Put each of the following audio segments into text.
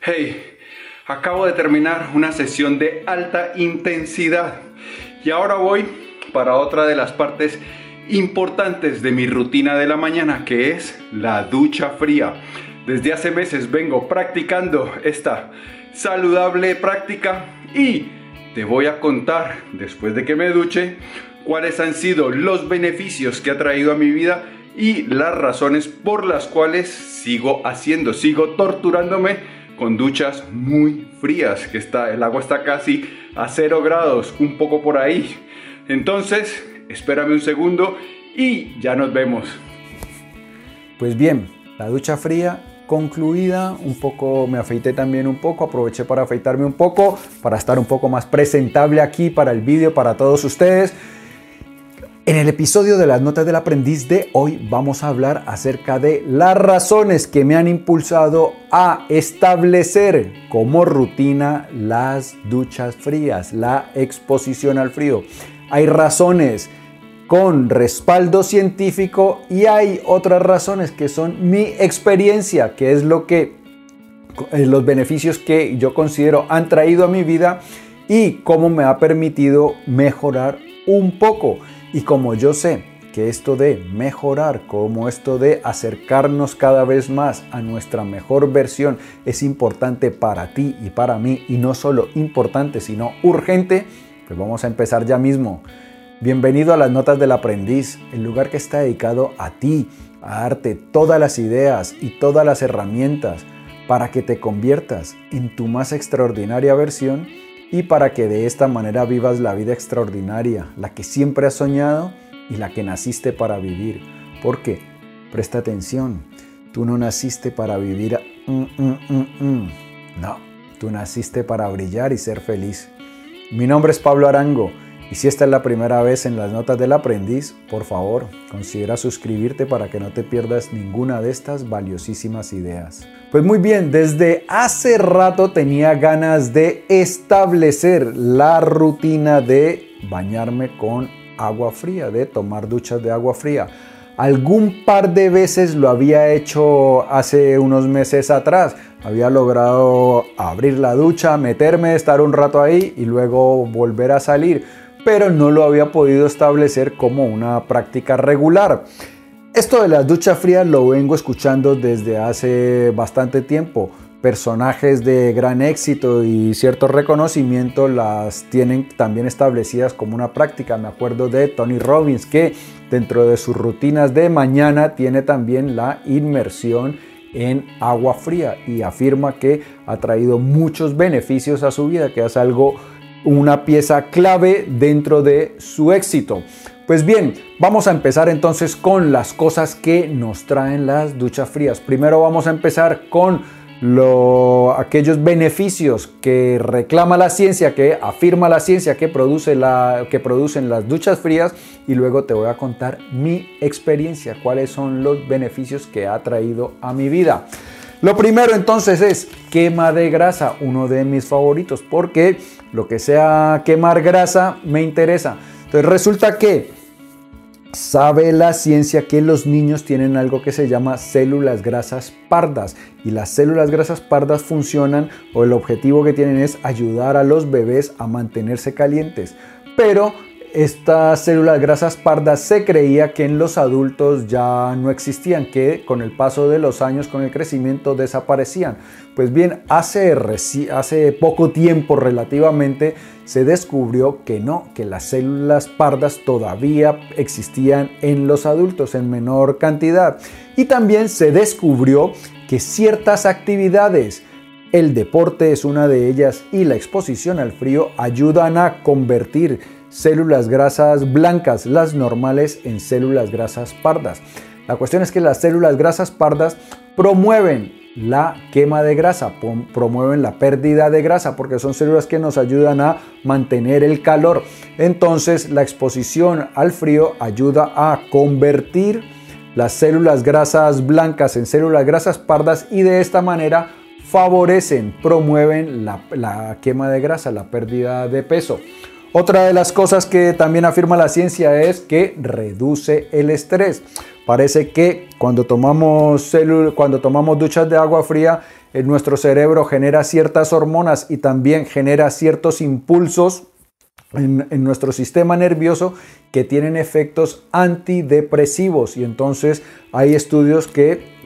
Hey, acabo de terminar una sesión de alta intensidad y ahora voy para otra de las partes importantes de mi rutina de la mañana que es la ducha fría. Desde hace meses vengo practicando esta saludable práctica y te voy a contar después de que me duche cuáles han sido los beneficios que ha traído a mi vida y las razones por las cuales sigo haciendo, sigo torturándome con duchas muy frías, que está, el agua está casi a 0 grados, un poco por ahí. Entonces, espérame un segundo y ya nos vemos. Pues bien, la ducha fría concluida, un poco me afeité también un poco, aproveché para afeitarme un poco, para estar un poco más presentable aquí para el vídeo, para todos ustedes. En el episodio de las notas del aprendiz de hoy vamos a hablar acerca de las razones que me han impulsado a establecer como rutina las duchas frías, la exposición al frío. Hay razones con respaldo científico y hay otras razones que son mi experiencia, que es lo que eh, los beneficios que yo considero han traído a mi vida y cómo me ha permitido mejorar un poco. Y como yo sé que esto de mejorar, como esto de acercarnos cada vez más a nuestra mejor versión es importante para ti y para mí, y no solo importante, sino urgente, pues vamos a empezar ya mismo. Bienvenido a las Notas del Aprendiz, el lugar que está dedicado a ti, a darte todas las ideas y todas las herramientas para que te conviertas en tu más extraordinaria versión y para que de esta manera vivas la vida extraordinaria, la que siempre has soñado y la que naciste para vivir. Porque, presta atención, tú no naciste para vivir... Mm, mm, mm, no, tú naciste para brillar y ser feliz. Mi nombre es Pablo Arango y si esta es la primera vez en las notas del aprendiz, por favor, considera suscribirte para que no te pierdas ninguna de estas valiosísimas ideas. Pues muy bien, desde hace rato tenía ganas de establecer la rutina de bañarme con agua fría, de tomar duchas de agua fría. Algún par de veces lo había hecho hace unos meses atrás. Había logrado abrir la ducha, meterme, estar un rato ahí y luego volver a salir pero no lo había podido establecer como una práctica regular. Esto de las duchas frías lo vengo escuchando desde hace bastante tiempo. Personajes de gran éxito y cierto reconocimiento las tienen también establecidas como una práctica. Me acuerdo de Tony Robbins que dentro de sus rutinas de mañana tiene también la inmersión en agua fría y afirma que ha traído muchos beneficios a su vida, que es algo una pieza clave dentro de su éxito. Pues bien, vamos a empezar entonces con las cosas que nos traen las duchas frías. Primero vamos a empezar con aquellos beneficios que reclama la ciencia, que afirma la ciencia que, produce la, que producen las duchas frías y luego te voy a contar mi experiencia, cuáles son los beneficios que ha traído a mi vida. Lo primero entonces es quema de grasa, uno de mis favoritos, porque lo que sea quemar grasa me interesa. Entonces resulta que sabe la ciencia que los niños tienen algo que se llama células grasas pardas y las células grasas pardas funcionan o el objetivo que tienen es ayudar a los bebés a mantenerse calientes. Pero estas células grasas pardas se creía que en los adultos ya no existían, que con el paso de los años, con el crecimiento, desaparecían. Pues bien, hace, hace poco tiempo relativamente se descubrió que no, que las células pardas todavía existían en los adultos en menor cantidad. Y también se descubrió que ciertas actividades, el deporte es una de ellas y la exposición al frío ayudan a convertir células grasas blancas, las normales, en células grasas pardas. La cuestión es que las células grasas pardas promueven la quema de grasa, promueven la pérdida de grasa porque son células que nos ayudan a mantener el calor. Entonces la exposición al frío ayuda a convertir las células grasas blancas en células grasas pardas y de esta manera favorecen, promueven la, la quema de grasa, la pérdida de peso. Otra de las cosas que también afirma la ciencia es que reduce el estrés. Parece que cuando tomamos, cuando tomamos duchas de agua fría, en nuestro cerebro genera ciertas hormonas y también genera ciertos impulsos en, nuestro sistema nervioso que tienen efectos antidepresivos y entonces hay estudios que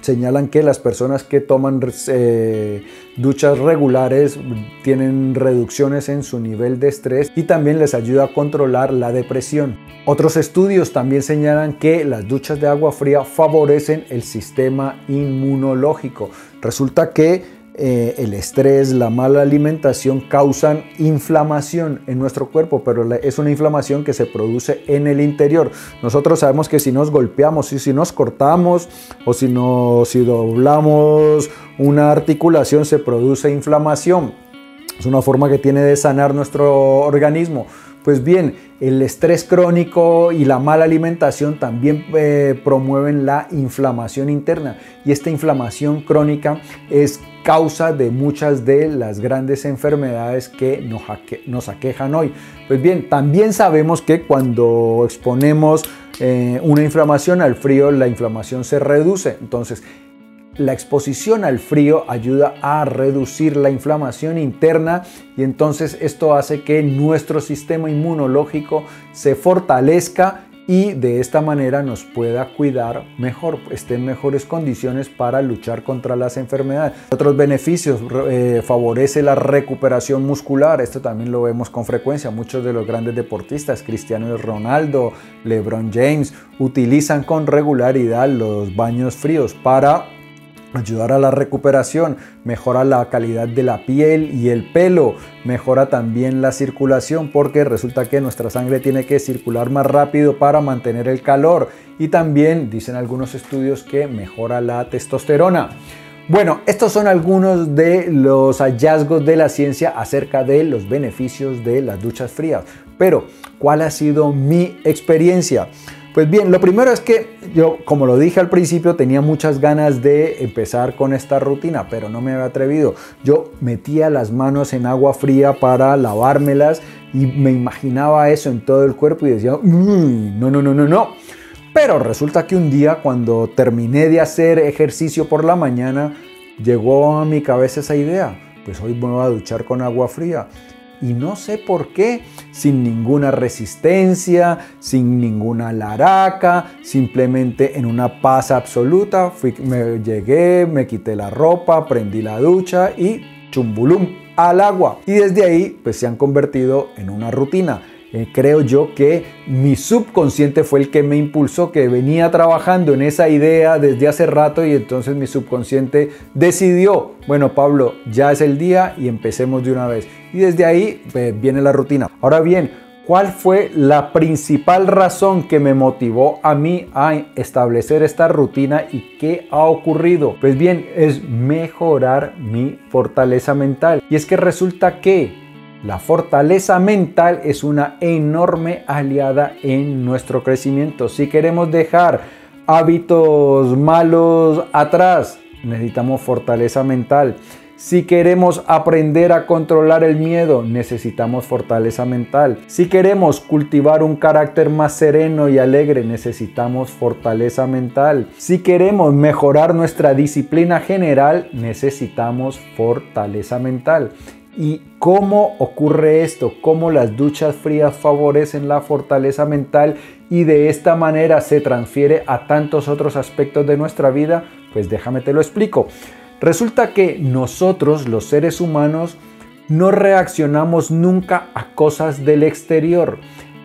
señalan que las personas que toman eh, duchas regulares tienen reducciones en su nivel de estrés y también les ayuda a controlar la depresión. Otros estudios también señalan que las duchas de agua fría favorecen el sistema inmunológico. Resulta que eh, el estrés, la mala alimentación causan inflamación en nuestro cuerpo, pero es una inflamación que se produce en el interior. Nosotros sabemos que si nos golpeamos y si nos cortamos o si, no, si doblamos una articulación se produce inflamación. Es una forma que tiene de sanar nuestro organismo. Pues bien, el estrés crónico y la mala alimentación también eh, promueven la inflamación interna y esta inflamación crónica es causa de muchas de las grandes enfermedades que nos, aquejan hoy. Pues bien, también sabemos que cuando exponemos eh, una inflamación al frío, la inflamación se reduce. Entonces, la exposición al frío ayuda a reducir la inflamación interna y entonces esto hace que nuestro sistema inmunológico se fortalezca y de esta manera nos pueda cuidar mejor, esté en mejores condiciones para luchar contra las enfermedades. Otros beneficios, eh, favorece la recuperación muscular, esto también lo vemos con frecuencia, muchos de los grandes deportistas, Cristiano Ronaldo, LeBron James, utilizan con regularidad los baños fríos para ayudar a la recuperación, mejora la calidad de la piel y el pelo, mejora también la circulación porque resulta que nuestra sangre tiene que circular más rápido para mantener el calor y también dicen algunos estudios que mejora la testosterona. Bueno, estos son algunos de los hallazgos de la ciencia acerca de los beneficios de las duchas frías, pero ¿cuál ha sido mi experiencia? Pues bien, lo primero es que yo, como lo dije al principio, tenía muchas ganas de empezar con esta rutina, pero no me había atrevido. Yo metía las manos en agua fría para lavármelas y me imaginaba eso en todo el cuerpo y decía, no, no, no, no, no. Pero resulta que un día cuando terminé de hacer ejercicio por la mañana, llegó a mi cabeza esa idea, pues hoy me voy a duchar con agua fría y no sé por qué, sin ninguna resistencia, sin ninguna laraca, simplemente en una paz absoluta, me llegué, me quité la ropa, prendí la ducha y chumbulum al agua. Y desde ahí pues se han convertido en una rutina. Eh, creo yo que mi subconsciente fue el que me impulsó, que venía trabajando en esa idea desde hace rato y entonces mi subconsciente decidió, bueno Pablo, ya es el día y empecemos de una vez. Y desde ahí pues, viene la rutina. Ahora bien, ¿cuál fue la principal razón que me motivó a mí a establecer esta rutina y qué ha ocurrido? Pues bien, es mejorar mi fortaleza mental. Y es que resulta que la fortaleza mental es una enorme aliada en nuestro crecimiento. Si queremos dejar hábitos malos atrás, necesitamos fortaleza mental. Si queremos aprender a controlar el miedo, necesitamos fortaleza mental. Si queremos cultivar un carácter más sereno y alegre, necesitamos fortaleza mental. Si queremos mejorar nuestra disciplina general, necesitamos fortaleza mental. ¿Y cómo ocurre esto? ¿Cómo las duchas frías favorecen la fortaleza mental y de esta manera se transfiere a tantos otros aspectos de nuestra vida? Pues déjame te lo explico. Resulta que nosotros, los seres humanos, no reaccionamos nunca a cosas del exterior.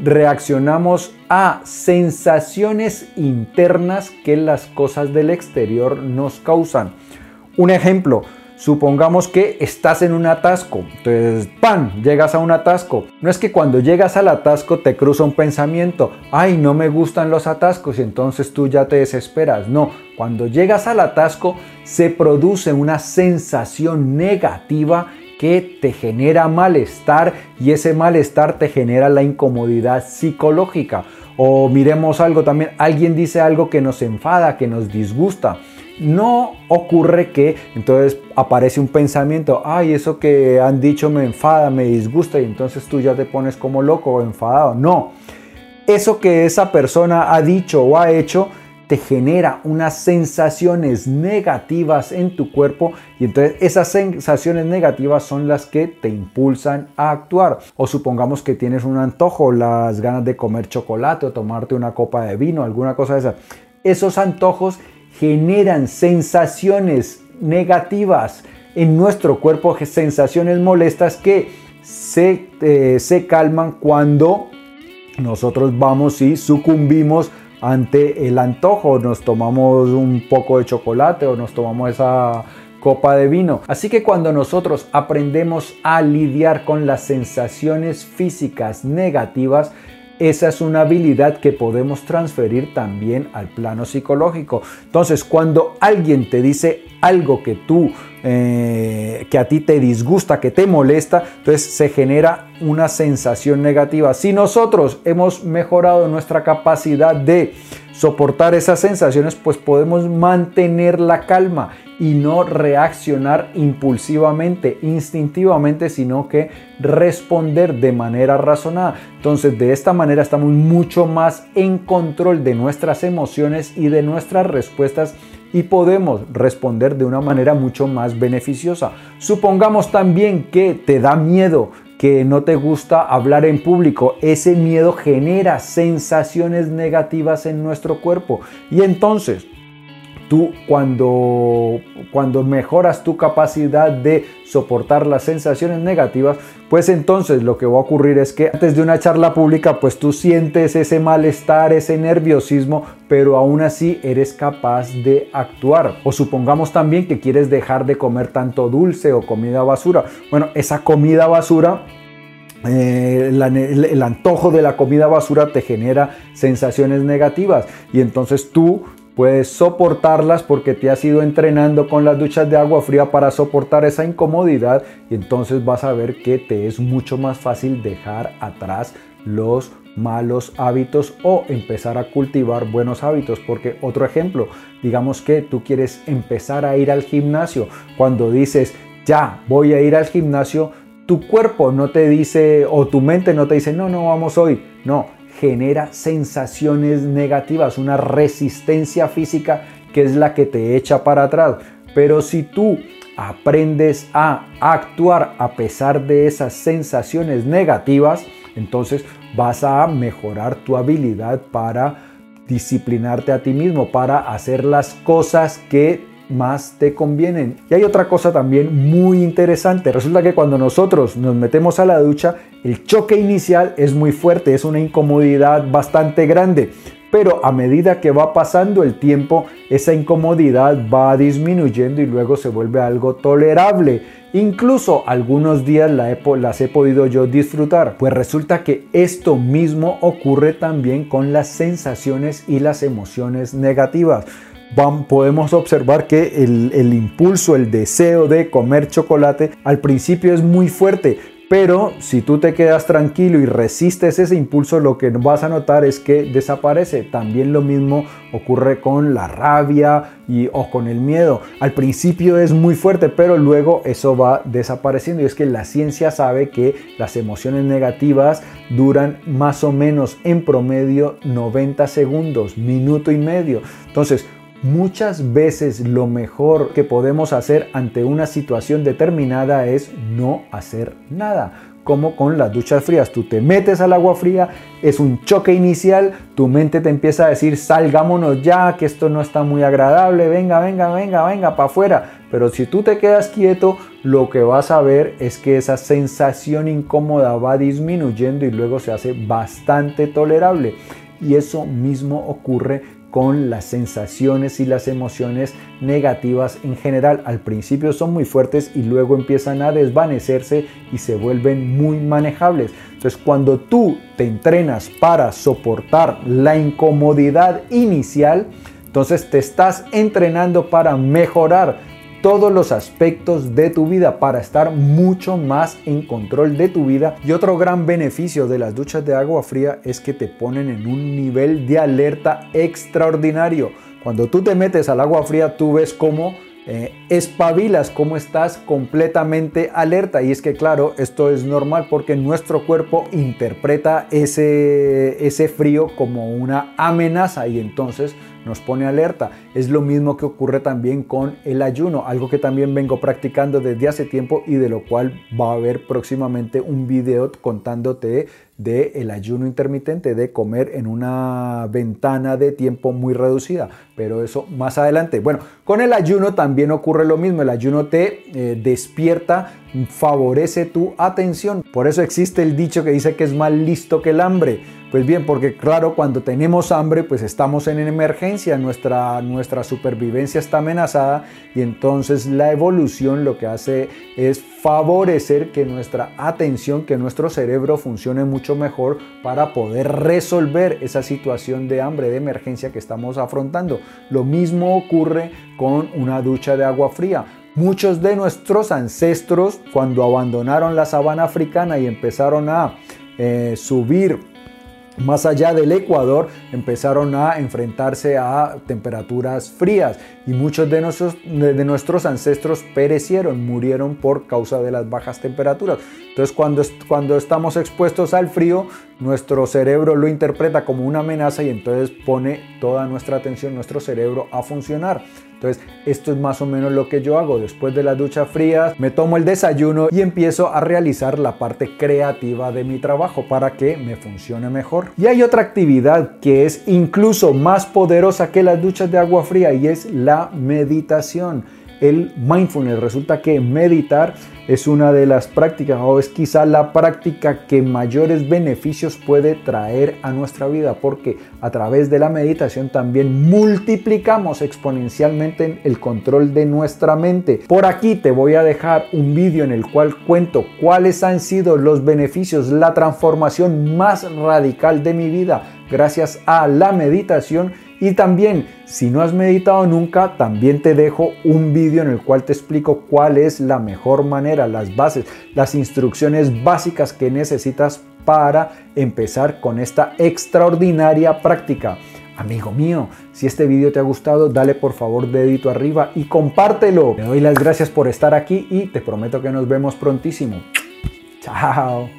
Reaccionamos a sensaciones internas que las cosas del exterior nos causan. Un ejemplo, Supongamos que estás en un atasco, entonces, ¡pam!, llegas a un atasco. No es que cuando llegas al atasco te cruza un pensamiento, ay, no me gustan los atascos y entonces tú ya te desesperas. No, cuando llegas al atasco se produce una sensación negativa que te genera malestar y ese malestar te genera la incomodidad psicológica. O miremos algo también, alguien dice algo que nos enfada, que nos disgusta no ocurre que entonces aparece un pensamiento, ay, eso que han dicho me enfada, me disgusta y entonces tú ya te pones como loco o enfadado. No, eso que esa persona ha dicho o ha hecho te genera unas sensaciones negativas en tu cuerpo y entonces esas sensaciones negativas son las que te impulsan a actuar. O supongamos que tienes un antojo, las ganas de comer chocolate o tomarte una copa de vino, alguna cosa de esa. Esos antojos generan sensaciones negativas en nuestro cuerpo, sensaciones molestas que se, eh, se calman cuando nosotros vamos y sucumbimos ante el antojo, nos tomamos un poco de chocolate o nos tomamos esa copa de vino. Así que cuando nosotros aprendemos a lidiar con las sensaciones físicas negativas, esa es una habilidad que podemos transferir también al plano psicológico. Entonces, cuando alguien te dice algo que tú, eh, que a ti te disgusta, que te molesta, entonces se genera una sensación negativa. Si nosotros hemos mejorado nuestra capacidad de soportar esas sensaciones, pues podemos mantener la calma y no reaccionar impulsivamente, instintivamente, sino que responder de manera razonada. Entonces, de esta manera estamos mucho más en control de nuestras emociones y de nuestras respuestas y podemos responder de una manera mucho más beneficiosa. Supongamos también que te da miedo que no te gusta hablar en público, ese miedo genera sensaciones negativas en nuestro cuerpo. Y entonces, tú cuando, cuando mejoras tu capacidad de soportar las sensaciones negativas, pues entonces lo que va a ocurrir es que antes de una charla pública, pues tú sientes ese malestar, ese nerviosismo, pero aún así eres capaz de actuar. O supongamos también que quieres dejar de comer tanto dulce o comida basura. Bueno, esa comida basura eh, el, antojo de la comida basura te genera sensaciones negativas y entonces tú puedes soportarlas porque te has ido entrenando con las duchas de agua fría para soportar esa incomodidad y entonces vas a ver que te es mucho más fácil dejar atrás los malos hábitos o empezar a cultivar buenos hábitos. Porque otro ejemplo, digamos que tú quieres empezar a ir al gimnasio. Cuando dices, ya voy a ir al gimnasio, tu cuerpo no te dice o tu mente no te dice, no, no, vamos hoy. No, genera sensaciones negativas, una resistencia física que es la que te echa para atrás. Pero si tú aprendes a actuar a pesar de esas sensaciones negativas, entonces vas a mejorar tu habilidad para disciplinarte a ti mismo, para hacer las cosas que más te convienen. Y hay otra cosa también muy interesante. Resulta que cuando nosotros nos metemos a la ducha, el choque inicial es muy fuerte, es una incomodidad bastante grande. Pero a medida que va pasando el tiempo, esa incomodidad va disminuyendo y luego se vuelve algo tolerable. Incluso algunos días las he podido yo disfrutar. Pues resulta que esto mismo ocurre también con las sensaciones y las emociones negativas podemos observar que el, el impulso, el deseo de comer chocolate al principio es muy fuerte, pero si tú te quedas tranquilo y resistes ese impulso, lo que vas a notar es que desaparece. También lo mismo ocurre con la rabia y, o con el miedo. Al principio es muy fuerte, pero luego eso va desapareciendo. Y es que la ciencia sabe que las emociones negativas duran más o menos en promedio 90 segundos, minuto y medio. Entonces, Muchas veces lo mejor que podemos hacer ante una situación determinada es no hacer nada. Como con las duchas frías, tú te metes al agua fría, es un choque inicial, tu mente te empieza a decir salgámonos ya, que esto no está muy agradable, venga, venga, venga, venga, para afuera. Pero si tú te quedas quieto, lo que vas a ver es que esa sensación incómoda va disminuyendo y luego se hace bastante tolerable. Y eso mismo ocurre con las sensaciones y las emociones negativas en general. Al principio son muy fuertes y luego empiezan a desvanecerse y se vuelven muy manejables. Entonces cuando tú te entrenas para soportar la incomodidad inicial, entonces te estás entrenando para mejorar todos los aspectos de tu vida para estar mucho más en control de tu vida. Y otro gran beneficio de las duchas de agua fría es que te ponen en un nivel de alerta extraordinario. Cuando tú te metes al agua fría, tú ves cómo eh, espabilas, cómo estás completamente alerta. Y es que claro, esto es normal porque nuestro cuerpo interpreta ese, ese frío como una amenaza y entonces nos pone alerta. Es lo mismo que ocurre también con el ayuno, algo que también vengo practicando desde hace tiempo y de lo cual va a haber próximamente un video contándote de el ayuno intermitente, de comer en una ventana de tiempo muy reducida, pero eso más adelante. Bueno, con el ayuno también ocurre lo mismo, el ayuno te eh, despierta, favorece tu atención, por eso existe el dicho que dice que es más listo que el hambre. Pues bien, porque claro, cuando tenemos hambre, pues estamos en emergencia, nuestra, nuestra supervivencia está amenazada y entonces la evolución lo que hace es favorecer que nuestra atención, que nuestro cerebro funcione mucho mejor para poder resolver esa situación de hambre, de emergencia que estamos afrontando. Lo mismo ocurre con una ducha de agua fría. Muchos de nuestros ancestros, cuando abandonaron la sabana africana y empezaron a eh, subir más allá del Ecuador empezaron a enfrentarse a temperaturas frías y muchos de nuestros, de nuestros ancestros perecieron, murieron por causa de las bajas temperaturas. Entonces cuando, cuando estamos expuestos al frío, nuestro cerebro lo interpreta como una amenaza y entonces pone toda nuestra atención, nuestro cerebro a funcionar. Entonces, esto es más o menos lo que yo hago. Después de la ducha fría, me tomo el desayuno y empiezo a realizar la parte creativa de mi trabajo para que me funcione mejor. Y hay otra actividad que es incluso más poderosa que las duchas de agua fría y es la meditación el mindfulness. Resulta que meditar es una de las prácticas o es quizá la práctica que mayores beneficios puede traer a nuestra vida porque a través de la meditación también multiplicamos exponencialmente el control de nuestra mente. Por aquí te voy a dejar un vídeo en el cual cuento cuáles han sido los beneficios, la transformación más radical de mi vida gracias a la meditación y también, si no has meditado nunca, también te dejo un vídeo en el cual te explico cuál es la mejor manera, las bases, las instrucciones básicas que necesitas para empezar con esta extraordinaria práctica. Amigo mío, si este vídeo te ha gustado, dale por favor dedito arriba y compártelo. Te doy las gracias por estar aquí y te prometo que nos vemos prontísimo. Chao.